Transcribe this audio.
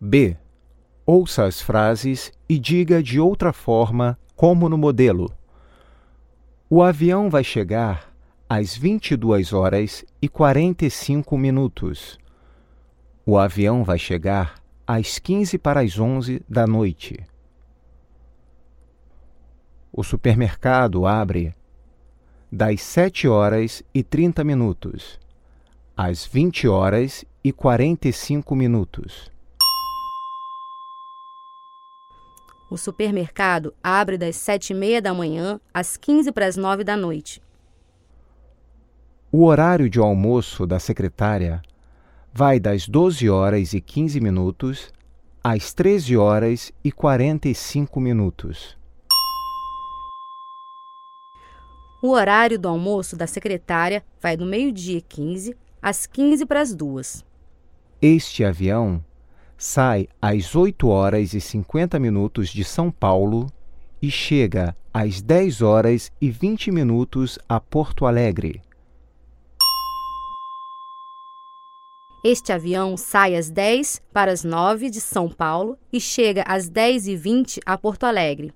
B. Ouça as frases e diga de outra forma, como no modelo. O avião vai chegar às 22 horas e 45 minutos. O avião vai chegar às 15 para as 11 da noite. O supermercado abre das 7 horas e 30 minutos às 20 horas e 45 minutos. O supermercado abre das 7 e meia da manhã às 15 para as 9 da noite. O horário de almoço da secretária vai das 12 horas e 15 minutos às 13 horas e 45 minutos. O horário do almoço da secretária vai do meio-dia e 15 às 15 para as 2. Este avião sai às 8 horas e 50 minutos de São Paulo e chega às 10 horas e 20 minutos a Porto Alegre. Este avião sai às 10 para as 9 de São Paulo e chega às 10 e 20 a Porto Alegre.